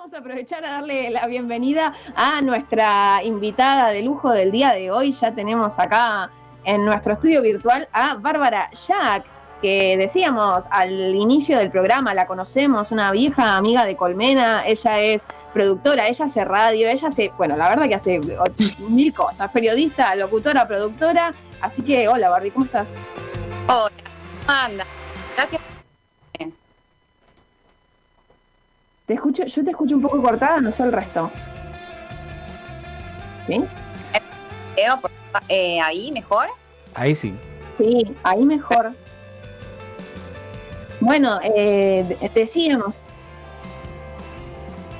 vamos a aprovechar a darle la bienvenida a nuestra invitada de lujo del día de hoy. Ya tenemos acá en nuestro estudio virtual a Bárbara Jack, que decíamos al inicio del programa, la conocemos, una vieja amiga de Colmena, ella es productora, ella hace radio, ella hace, bueno, la verdad que hace mil cosas, periodista, locutora, productora, así que hola Barbie, ¿cómo estás? Hola, anda, gracias. Te escucho, yo te escucho un poco cortada, no sé el resto. ¿Sí? Eh, ¿Ahí mejor? Ahí sí. Sí, ahí mejor. Bueno, eh, decíamos.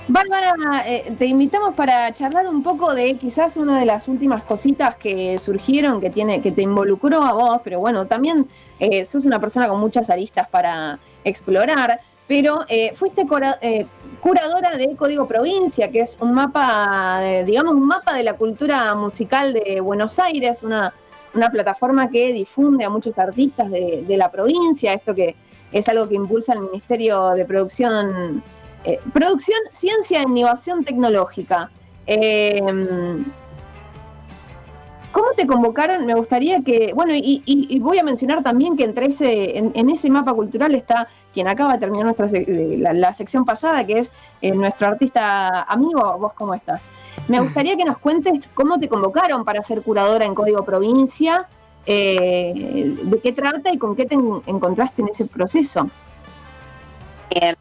Bárbara, eh, te invitamos para charlar un poco de quizás una de las últimas cositas que surgieron, que tiene, que te involucró a vos, pero bueno, también eh, sos una persona con muchas aristas para explorar, pero eh, fuiste curadora de Código Provincia, que es un mapa, digamos, un mapa de la cultura musical de Buenos Aires, una, plataforma que difunde a muchos artistas de, la provincia, esto que es algo que impulsa el Ministerio de Producción, eh, Producción, Ciencia e Innovación Tecnológica. Eh, ¿Cómo te convocaron? Me gustaría que, bueno, y, voy a mencionar también que entre ese, en, ese mapa cultural está quien acaba de terminar nuestra la, sección pasada, que es eh, nuestro artista amigo, vos cómo estás. Me gustaría que nos cuentes cómo te convocaron para ser curadora en Código Provincia, eh, de qué trata y con qué te encontraste en ese proceso. Eh,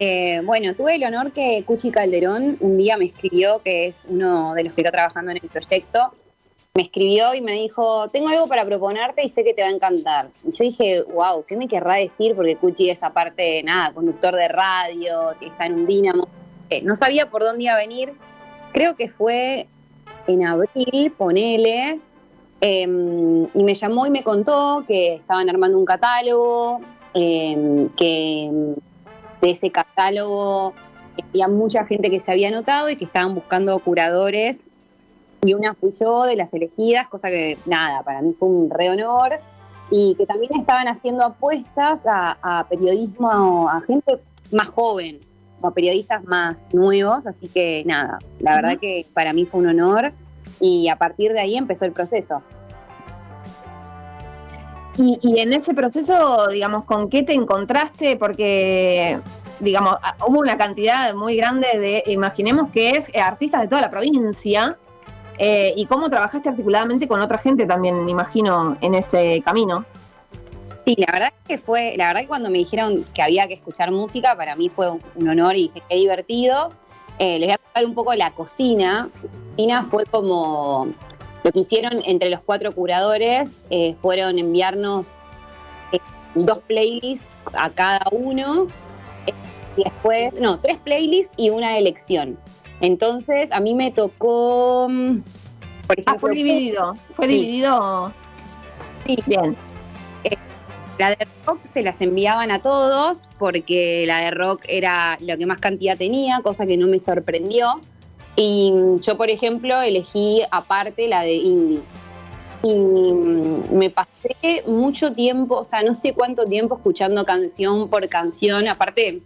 eh, bueno, tuve el honor que Cuchi Calderón un día me escribió, que es uno de los que está trabajando en el proyecto, me escribió y me dijo, tengo algo para proponerte y sé que te va a encantar. Y yo dije, wow, ¿qué me querrá decir? Porque Cuchi es aparte, nada, conductor de radio, que está en un dínamo. no sabía por dónde iba a venir. Creo que fue en abril, ponele, Em, y me llamó y me contó que estaban armando un catálogo, em, que de ese catálogo había mucha gente que se había anotado y que estaban buscando curadores. Y una fui yo de las elegidas, cosa que nada, para mí fue un re honor. Y que también estaban haciendo apuestas a, periodismo, a gente más joven, como periodistas más nuevos. Así que nada, la verdad que para mí fue un honor y a partir de ahí empezó el proceso. Y, en ese proceso, digamos, ¿con qué te encontraste? Porque, digamos, hubo una cantidad muy grande de, imaginemos que es eh, artistas de toda la provincia, eh, y cómo trabajaste articuladamente con otra gente también, imagino, en ese camino. Sí, la verdad que fue, la verdad que cuando me dijeron que había que escuchar música, para mí fue un honor y qué divertido. Eh, les voy a contar un poco la cocina. La cocina fue como lo que hicieron entre los cuatro curadores eh, fueron enviarnos dos playlists a cada uno. y después, no, tres playlists y una elección. Entonces, a mí me tocó. Mm, por ejemplo, ah, fue dividido. Fue dividido. Sí. Bien. La de rock se las enviaban a todos porque la de rock era lo que más cantidad tenía, cosa que no me sorprendió. Y yo, por ejemplo, elegí aparte la de indie. Y me pasé mucho tiempo, o sea, no sé cuánto tiempo escuchando canción por canción. Aparte,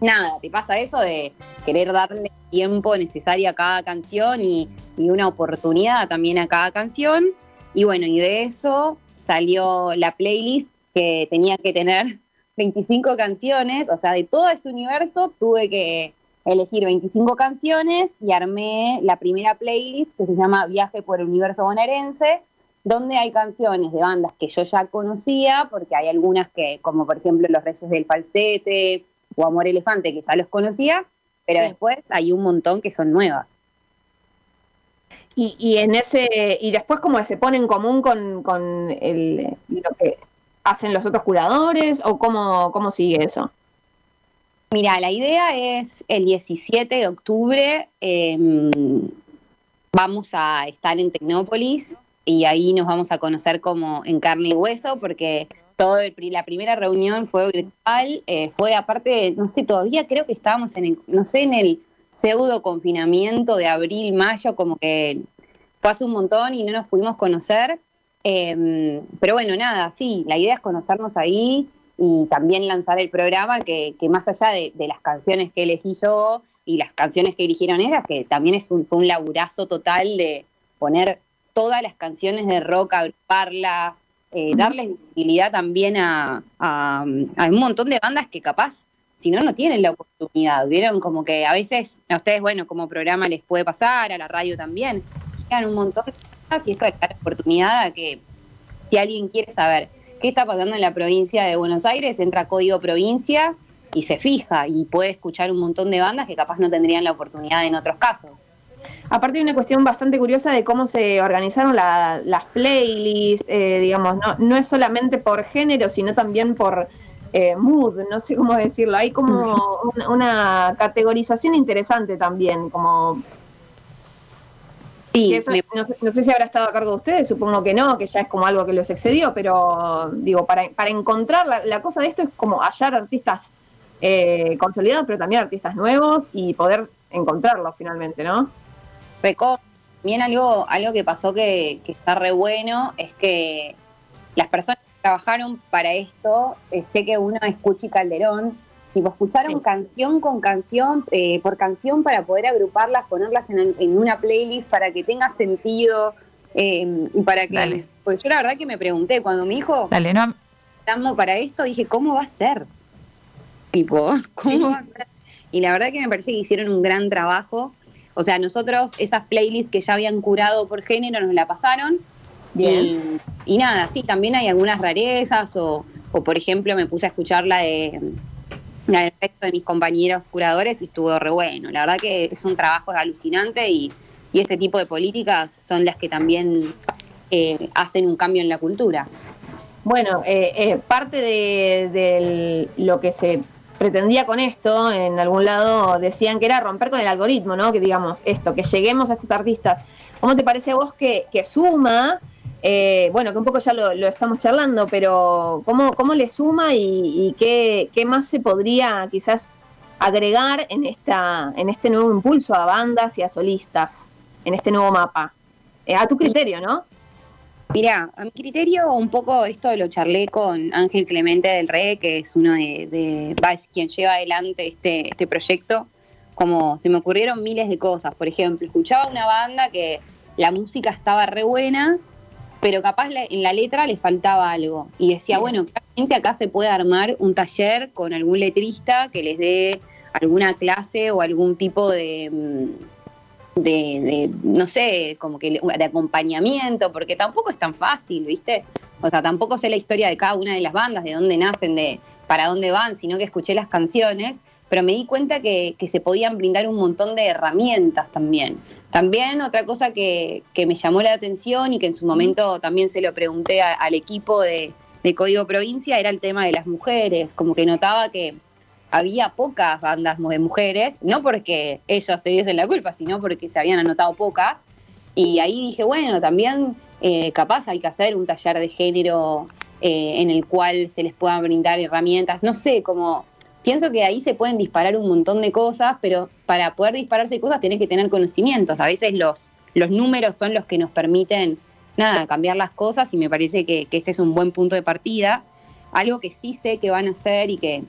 nada, te pasa eso de querer darle tiempo necesario a cada canción y, una oportunidad también a cada canción. Y bueno, y de eso salió la playlist que tenía que tener 25 canciones, o sea, de todo ese universo tuve que elegir 25 canciones y armé la primera playlist que se llama Viaje por el Universo Bonaerense, donde hay canciones de bandas que yo ya conocía, porque hay algunas que, como por ejemplo Los Reyes del Falsete o Amor Elefante, que ya los conocía, pero después hay un montón que son nuevas. Y, en ese y después como se pone en común con, con el, lo que hacen los otros curadores o cómo, cómo sigue eso? Mira, la idea es el 17 de octubre em, vamos a estar en Tecnópolis y ahí nos vamos a conocer como en carne y hueso porque todo la primera reunión fue virtual, eh, fue aparte, no sé, todavía creo que estábamos en el, no sé, en el pseudo confinamiento de abril, mayo, como que fue un montón y no nos pudimos conocer. Em, pero bueno, nada, sí, la idea es conocernos ahí y también lanzar el programa que, más allá de, las canciones que elegí yo, y las canciones que eligieron era que también es un, fue un laburazo total de poner todas las canciones de rock, agruparlas, eh, darles visibilidad también a, a, un montón de bandas que capaz, si no, no tienen la oportunidad. Vieron como que a veces, a ustedes, bueno, como programa les puede pasar, a la radio también, llegan un montón de cosas y esto es la oportunidad a que si alguien quiere saber qué está pasando en la provincia de Buenos Aires, entra a Código Provincia y se fija y puede escuchar un montón de bandas que capaz no tendrían la oportunidad en otros casos. Aparte hay una cuestión bastante curiosa de cómo se organizaron las playlists, eh, digamos, no, no es solamente por género, sino también por eh, mood, no sé cómo decirlo. Hay como una, categorización interesante también, como... Sí, no, sé si habrá estado a cargo de ustedes, supongo que no, que ya es como algo que los excedió, pero digo, para, para encontrar la, la cosa de esto es como hallar artistas eh, consolidados, pero también artistas nuevos y poder encontrarlos finalmente, ¿no? También algo, algo que pasó que, está re bueno es que las personas que trabajaron para esto, eh, sé que uno es Cuchi Calderón, tipo, escucharon canción con canción, eh, por canción para poder agruparlas, ponerlas en, una playlist para que tenga sentido em, para que... Porque yo la verdad que me pregunté, cuando mi hijo... Dale, no... para esto, dije, ¿cómo va a ser? Tipo, ¿cómo va a ser? Y la verdad que me parece que hicieron un gran trabajo o sea, nosotros esas playlists que ya habían curado por género nos la pasaron. Bien. Y, nada, sí, también hay algunas rarezas o, por ejemplo me puse a escuchar la de la del resto de mis compañeros curadores y estuvo re bueno. La verdad que es un trabajo alucinante y, este tipo de políticas son las que también eh, hacen un cambio en la cultura. Bueno, eh, eh, parte de, de, lo que se pretendía con esto, en algún lado decían que era romper con el algoritmo, ¿no? Que digamos esto, que lleguemos a estos artistas. ¿Cómo te parece a vos que, suma? Eh, bueno, que un poco ya lo, estamos charlando, pero ¿cómo, cómo le suma y, qué, qué, más se podría quizás agregar en, esta, en este nuevo impulso a bandas y a solistas, en este nuevo mapa? Eh, a tu criterio, ¿no? Mira, a mi criterio, un poco esto lo charlé con Ángel Clemente del Rey, que es uno de, de quien lleva adelante este, este proyecto. Como se me ocurrieron miles de cosas. Por ejemplo, escuchaba una banda que la música estaba re buena, pero capaz en la letra le faltaba algo. Y decía, bueno, claramente acá se puede armar un taller con algún letrista que les dé alguna clase o algún tipo de mm, de, no sé, como que de acompañamiento, porque tampoco es tan fácil, ¿viste? O sea, tampoco sé la historia de cada una de las bandas, de dónde nacen, de para dónde van, sino que escuché las canciones, pero me di cuenta que, se podían brindar un montón de herramientas también. También otra cosa que, me llamó la atención y que en su momento también se lo pregunté al equipo de, de Código Provincia era el tema de las mujeres, como que notaba que había pocas bandas de mujeres, no porque ellos te diesen la culpa, sino porque se habían anotado pocas. Y ahí dije, bueno, también eh, capaz hay que hacer un taller de género eh, en el cual se les puedan brindar herramientas. No sé, como pienso que ahí se pueden disparar un montón de cosas, pero para poder dispararse cosas tienes que tener conocimientos. A veces los, los números son los que nos permiten, nada, cambiar las cosas y me parece que este es un buen punto de partida. Algo que sí sé que van a hacer y que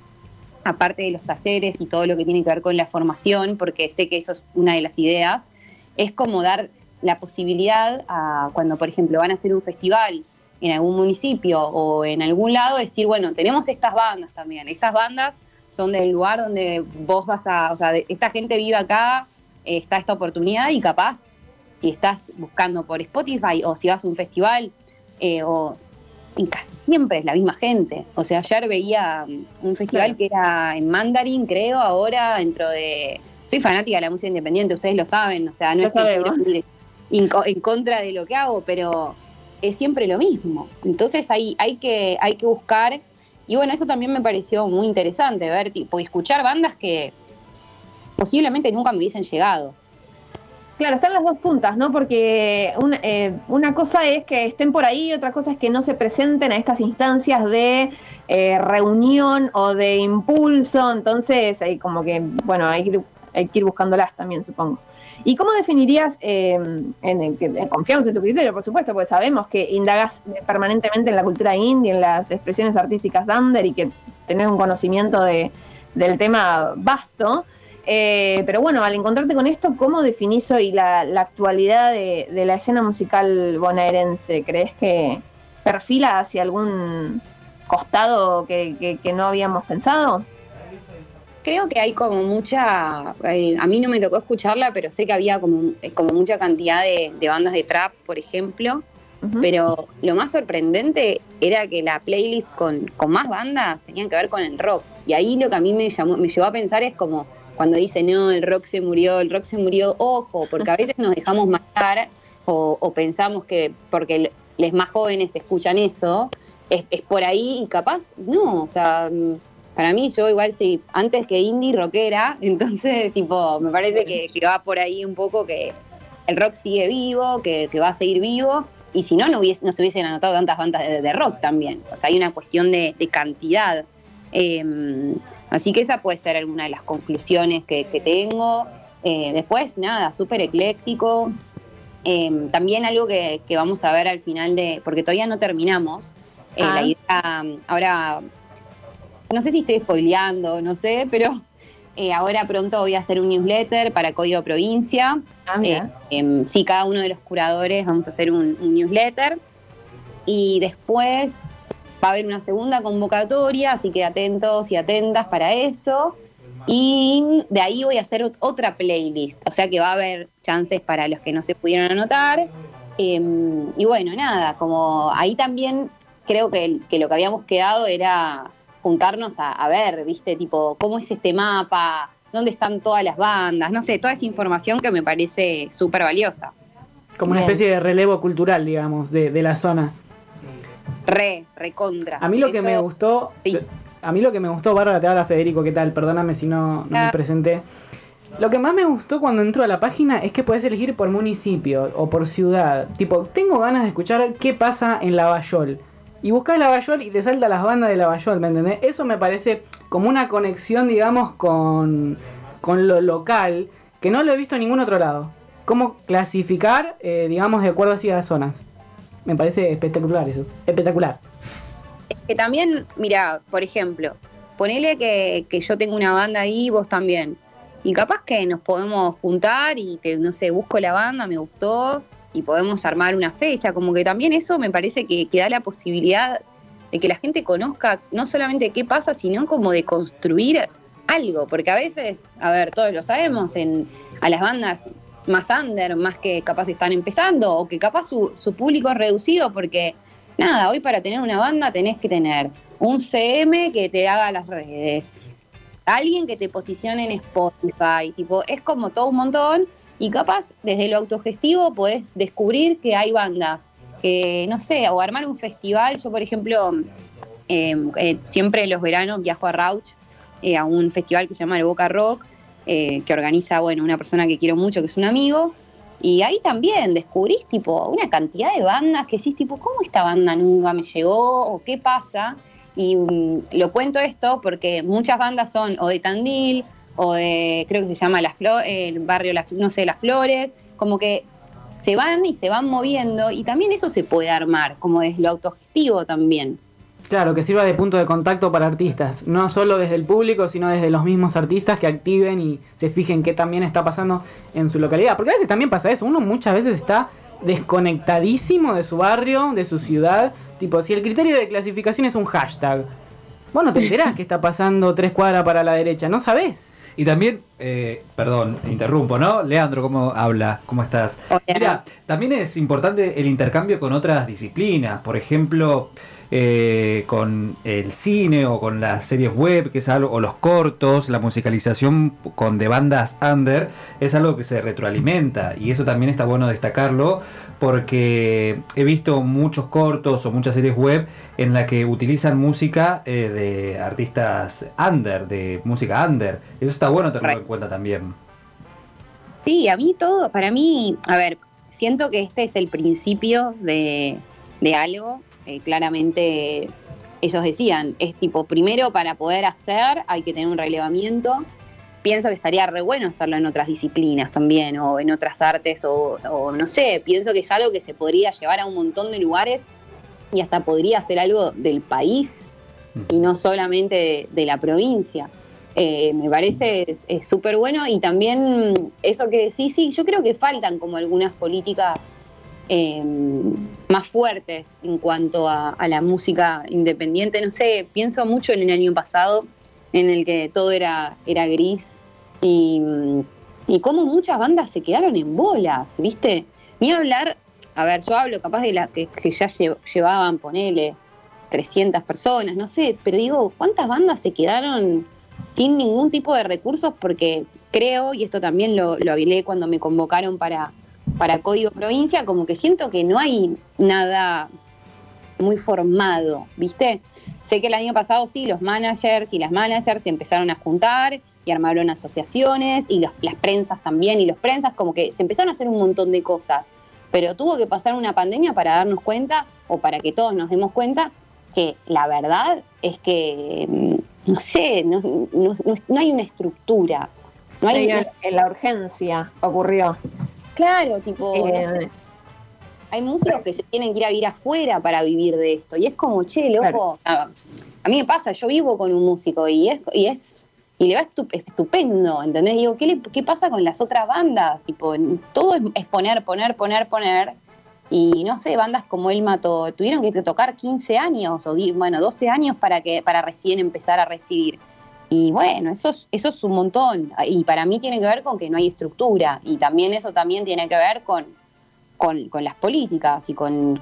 aparte de los talleres y todo lo que tiene que ver con la formación, porque sé que eso es una de las ideas, es como dar la posibilidad a cuando, por ejemplo, van a hacer un festival en algún municipio o en algún lado, decir, bueno, tenemos estas bandas también. Estas bandas son del lugar donde vos vas a, o sea, esta gente vive acá, está esta oportunidad y capaz, si estás buscando por Spotify o si vas a un festival eh, o y casi siempre es la misma gente. O sea, ayer veía um, un festival que era en Mandarin, creo, ahora dentro de... Soy fanática de la música independiente, ustedes lo saben, o sea, no es que en contra de lo que hago, pero es siempre lo mismo. Entonces hay, hay, que, hay que buscar, y bueno, eso también me pareció muy interesante, ver, tipo, escuchar bandas que posiblemente nunca me hubiesen llegado. Claro, están las dos puntas, ¿no? Porque una, eh, una, cosa es que estén por ahí, otra cosa es que no se presenten a estas instancias de eh, reunión o de impulso, entonces hay como que, bueno, hay que, hay que ir buscándolas también, supongo. ¿Y cómo definirías, eh, en, confiamos en tu criterio, por supuesto, porque sabemos que indagas permanentemente en la cultura indie, en las expresiones artísticas under y que tenés un conocimiento de, del tema vasto? Eh, pero bueno, al encontrarte con esto, ¿cómo definís hoy la, actualidad de, la escena musical bonaerense? ¿Crees que perfila hacia algún costado que, no habíamos pensado? Creo que hay como mucha, eh, a mí no me tocó escucharla, pero sé que había como, como mucha cantidad de, bandas de trap, por ejemplo, pero lo más sorprendente era que la playlist con, con más bandas tenían que ver con el rock. Y ahí lo que a mí me, llamó, me llevó a pensar es como cuando dice, no, el rock se murió, el rock se murió, ojo, porque a veces nos dejamos matar o, pensamos que porque los más jóvenes escuchan eso, es, por ahí y capaz, no, o sea, para mí yo igual sí, antes que indie rockera, entonces tipo, me parece que, va por ahí un poco que el rock sigue vivo, que, va a seguir vivo, y si no, no, hubiese, no se hubiesen anotado tantas bandas de, rock también, o sea, hay una cuestión de, de cantidad. Em, así que esa puede ser alguna de las conclusiones que, tengo. Eh, después, nada, súper ecléctico. Em, también algo que, vamos a ver al final de, porque todavía no terminamos. Eh, la ah. idea, ahora, no sé si estoy spoileando, no sé, pero eh, ahora pronto voy a hacer un newsletter para Código Provincia. Ah, em, sí, cada uno de los curadores vamos a hacer un newsletter. Y después va a haber una segunda convocatoria, así que atentos y atentas para eso. Y de ahí voy a hacer otra playlist, o sea que va a haber chances para los que no se pudieron anotar. Em, y bueno, nada, como ahí también creo que, lo que habíamos quedado era juntarnos a, ver, viste, tipo, cómo es este mapa, dónde están todas las bandas, no sé, toda esa información que me parece súper valiosa. Como una especie de relevo cultural, digamos, de, de la zona. Re, recontra. A mí lo que me gustó, a mí lo que me gustó, Bárbara, te habla Federico, ¿qué tal? Perdóname si no, me ah. presenté. Lo que más me gustó cuando entro a la página es que puedes elegir por municipio o por ciudad. Tipo, tengo ganas de escuchar qué pasa en Lavallol. Y buscas Lavallol y te salta las bandas de Lavallol, ¿me entendés? Eso me parece como una conexión, digamos, con, con lo local, que no lo he visto en ningún otro lado. Cómo clasificar, eh, digamos, de acuerdo a las zonas. Me parece espectacular eso. Espectacular. Es que también, mira, por ejemplo, ponele que, yo tengo una banda ahí y vos también. Y capaz que nos podemos juntar y te, no sé, busco la banda, me gustó y podemos armar una fecha. Como que también eso me parece que, que da la posibilidad de que la gente conozca no solamente qué pasa, sino como de construir algo. Porque a veces, a ver, todos lo sabemos, en, a las bandas más under, más que capaz están empezando, o que capaz su, público es reducido, porque nada, hoy para tener una banda tenés que tener un CM que te haga las redes, alguien que te posicione en Spotify, tipo, es como todo un montón, y capaz desde lo autogestivo podés descubrir que hay bandas que, no sé, o armar un festival, yo por ejemplo, em, eh, siempre los veranos viajo a Rauch, eh, a un festival que se llama el Boca Rock, eh, que organiza, bueno, una persona que quiero mucho, que es un amigo. Y ahí también descubrís, tipo, una cantidad de bandas que decís, tipo, ¿cómo esta banda nunca me llegó? ¿O qué pasa? Y mm, lo cuento esto porque muchas bandas son o de Tandil, o de, creo que se llama La Flor, el barrio, no sé, Las Flores, como que se van y se van moviendo, y también eso se puede armar, como es lo autogestivo también. Claro, que sirva de punto de contacto para artistas, no solo desde el público, sino desde los mismos artistas que activen y se fijen qué también está pasando en su localidad. Porque a veces también pasa eso, uno muchas veces está desconectadísimo de su barrio, de su ciudad. Tipo, si el criterio de clasificación es un hashtag, vos no te enterás que está pasando tres cuadras para la derecha, no sabés. Y también, eh, perdón, interrumpo, ¿no? Leandro, ¿cómo habla? ¿Cómo estás? Mira, también es importante el intercambio con otras disciplinas. Por ejemplo, eh, con el cine o con las series web, que es algo, o los cortos, la musicalización con de bandas under, es algo que se retroalimenta y eso también está bueno destacarlo porque he visto muchos cortos o muchas series web en la que utilizan música eh, de artistas under, de música under. Eso está bueno tenerlo en cuenta también. Sí, a mí todo, para mí, a ver, siento que este es el principio de, de algo eh, claramente ellos decían, es tipo, primero para poder hacer hay que tener un relevamiento. Pienso que estaría re bueno hacerlo en otras disciplinas también, o en otras artes, o, no sé, pienso que es algo que se podría llevar a un montón de lugares y hasta podría ser algo del país y no solamente de, la provincia. eh, me parece súper bueno y también eso que decís, sí, yo creo que faltan como algunas políticas eh, más fuertes en cuanto a, la música independiente. No sé, pienso mucho en el año pasado, en el que todo era, era gris y, y cómo muchas bandas se quedaron en bolas, ¿viste? Ni hablar, a ver, yo hablo capaz de las que, ya llevaban, ponele, 300 personas, no sé, pero digo, ¿cuántas bandas se quedaron sin ningún tipo de recursos? Porque creo, y esto también lo, lo habilé cuando me convocaron para, para Código Provincia, como que siento que no hay nada muy formado, ¿viste? Sé que el año pasado sí, los managers y las managers se empezaron a juntar y armaron asociaciones y las prensas también y los prensas como que se empezaron a hacer un montón de cosas. Pero tuvo que pasar una pandemia para darnos cuenta o para que todos nos demos cuenta que la verdad es que, mm, no sé, no, hay una estructura. No hay en la urgencia ocurrió. Claro, tipo, eh, hay músicos que se tienen que ir a vivir afuera para vivir de esto. Y es como, che, loco, a, mí me pasa, yo vivo con un músico y es, y es, y le va estupendo, ¿entendés? Digo, ¿qué, ¿qué pasa con las otras bandas? Tipo, todo es, poner, poner, poner, poner. Y no sé, bandas como él mató, tuvieron que tocar 15 años o bueno, 12 años para que, para recién empezar a recibir. Y bueno, eso es, eso es un montón. Y para mí tiene que ver con que no hay estructura. Y también eso también tiene que ver con, con, las políticas y con,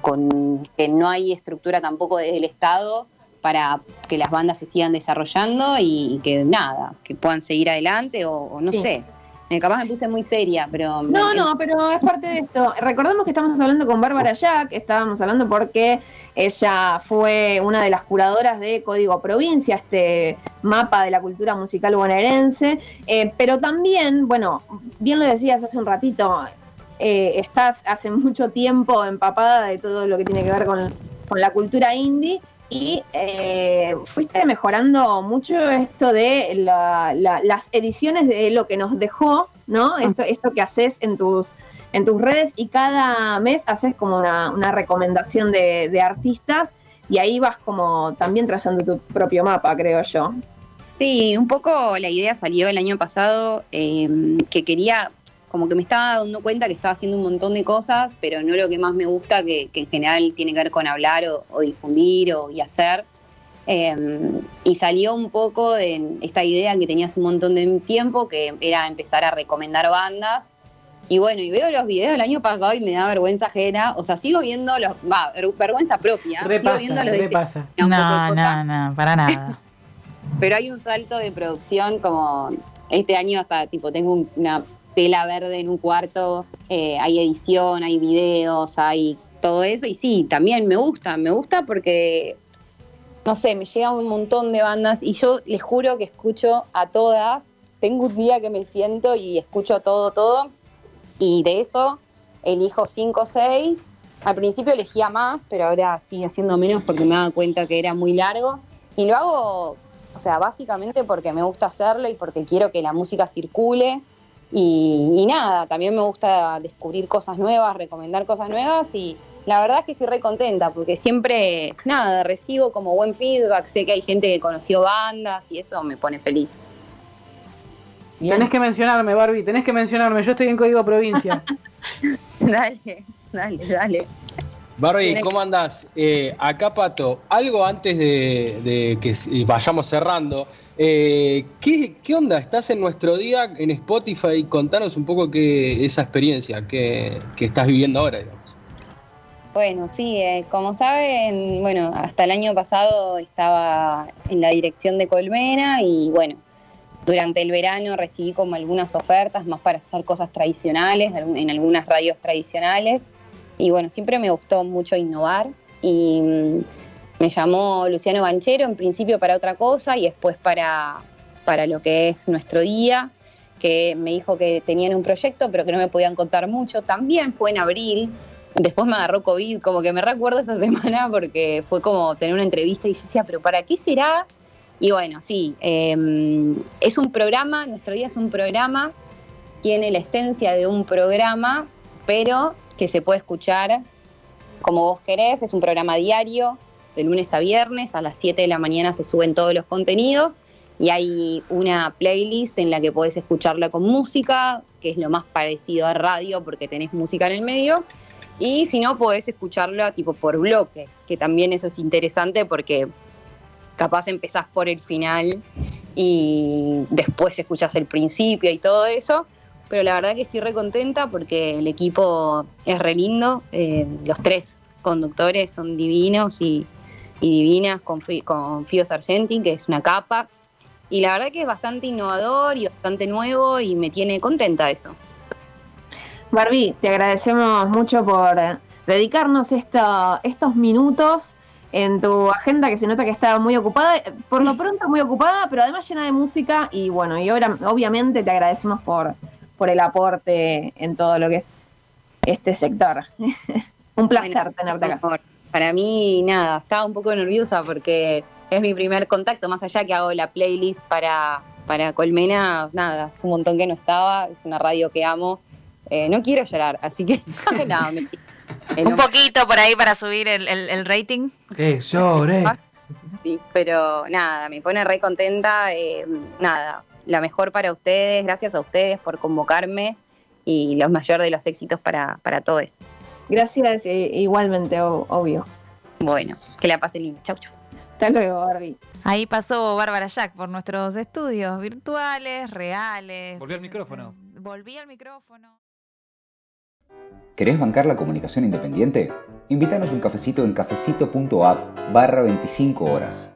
que no hay estructura tampoco desde el Estado para que las bandas se sigan desarrollando y, que nada, que puedan seguir adelante o, no sé. Me, capaz me puse muy seria, pero... No, no, pero es parte de esto. Recordemos que estamos hablando con Bárbara Jack, estábamos hablando porque ella fue una de las curadoras de Código Provincia, este mapa de la cultura musical bonaerense, eh, pero también, bueno, bien lo decías hace un ratito, eh, estás hace mucho tiempo empapada de todo lo que tiene que ver con, la cultura indie y eh, fuiste mejorando mucho esto de las ediciones de lo que nos dejó, ¿no? Ah. Esto, esto que haces en tus, en tus redes y cada mes haces como una, recomendación de, artistas y ahí vas como también trazando tu propio mapa, creo yo. Sí, un poco la idea salió el año pasado eh, que quería como que me estaba dando cuenta que estaba haciendo un montón de cosas, pero no lo que más me gusta, que, en general tiene que ver con hablar o, difundir o, y hacer. Em, y salió un poco de esta idea que tenías un montón de tiempo, que era empezar a recomendar bandas. Y bueno, y veo los videos del año pasado y me da vergüenza ajena. O sea, sigo viendo los. Va, vergüenza propia. Repasa, sigo viendo los repasa. No, no, no, para nada. Pero hay un salto de producción como. Este año hasta, tipo, tengo una tela verde en un cuarto, eh, hay edición, hay videos, hay todo eso. Y sí, también me gusta, me gusta porque, no sé, me llega un montón de bandas y yo les juro que escucho a todas. Tengo un día que me siento y escucho todo, todo. Y de eso elijo cinco o seis. Al principio elegía más, pero ahora estoy haciendo menos porque me dado cuenta que era muy largo. Y lo hago, o sea, básicamente porque me gusta hacerlo y porque quiero que la música circule y, nada, también me gusta descubrir cosas nuevas, recomendar cosas nuevas y la verdad es que estoy re contenta porque siempre, nada, recibo como buen feedback, sé que hay gente que conoció bandas y eso me pone feliz. Tenés que mencionarme, Barbie, tenés que mencionarme, yo estoy en Código Provincia. dale, dale, dale. Barbie, ¿cómo andás? Eh, acá, Pato, algo antes de que vayamos cerrando. Eh, ¿qué, onda? ¿Estás en nuestro día en Spotify? Contanos un poco qué, esa experiencia que, estás viviendo ahora, Bueno, sí, eh, como saben, bueno, hasta el año pasado estaba en la dirección de Colmena y bueno, durante el verano recibí como algunas ofertas más para hacer cosas tradicionales, en algunas radios tradicionales. Y bueno, siempre me gustó mucho innovar y mm, me llamó Luciano Banchero en principio para otra cosa y después para, para lo que es nuestro día, que me dijo que tenían un proyecto pero que no me podían contar mucho. También fue en abril, después me agarró COVID, como que me recuerdo esa semana porque fue como tener una entrevista y yo decía, pero ¿para qué será? Y bueno, sí, em, es un programa, nuestro día es un programa, tiene la esencia de un programa, pero que se puede escuchar como vos querés, es un programa diario, de lunes a viernes, a las 7 de la mañana se suben todos los contenidos y hay una playlist en la que podés escucharla con música, que es lo más parecido a radio porque tenés música en el medio. Y si no, podés escucharla tipo por bloques, que también eso es interesante porque capaz empezás por el final y después escuchas el principio y todo eso. Pero la verdad que estoy re contenta porque el equipo es re lindo. Eh, los tres conductores son divinos y, divinas con, con Fio Sargenti, que es una capa. Y la verdad que es bastante innovador y bastante nuevo y me tiene contenta eso. Barbie, te agradecemos mucho por dedicarnos estos minutos en tu agenda que se nota que estaba muy ocupada, por lo pronto muy ocupada, pero además llena de música y bueno, y ahora obviamente te agradecemos por, por el aporte en todo lo que es este sector. un placer tenerte acá. Para mí, nada, estaba un poco nerviosa porque es mi primer contacto, más allá que hago la playlist para, para Colmena, nada, es un montón que no estaba, es una radio que amo. Eh, no quiero llorar, así que nada, me Un poquito por ahí para subir el, rating. Que llore. Sí, pero nada, me pone re contenta. Eh, nada, la mejor para ustedes, gracias a ustedes por convocarme y los mayores de los éxitos para, para todos. Gracias, eh, igualmente, obvio. Bueno, que la pasen lindo. Chau, chau. Hasta luego, Barbie. Ahí pasó Bárbara Jack por nuestros estudios virtuales, reales. Volví al micrófono. Volví al micrófono. ¿Querés bancar la comunicación independiente? Invítanos un cafecito en cafecito.app barra 25 horas.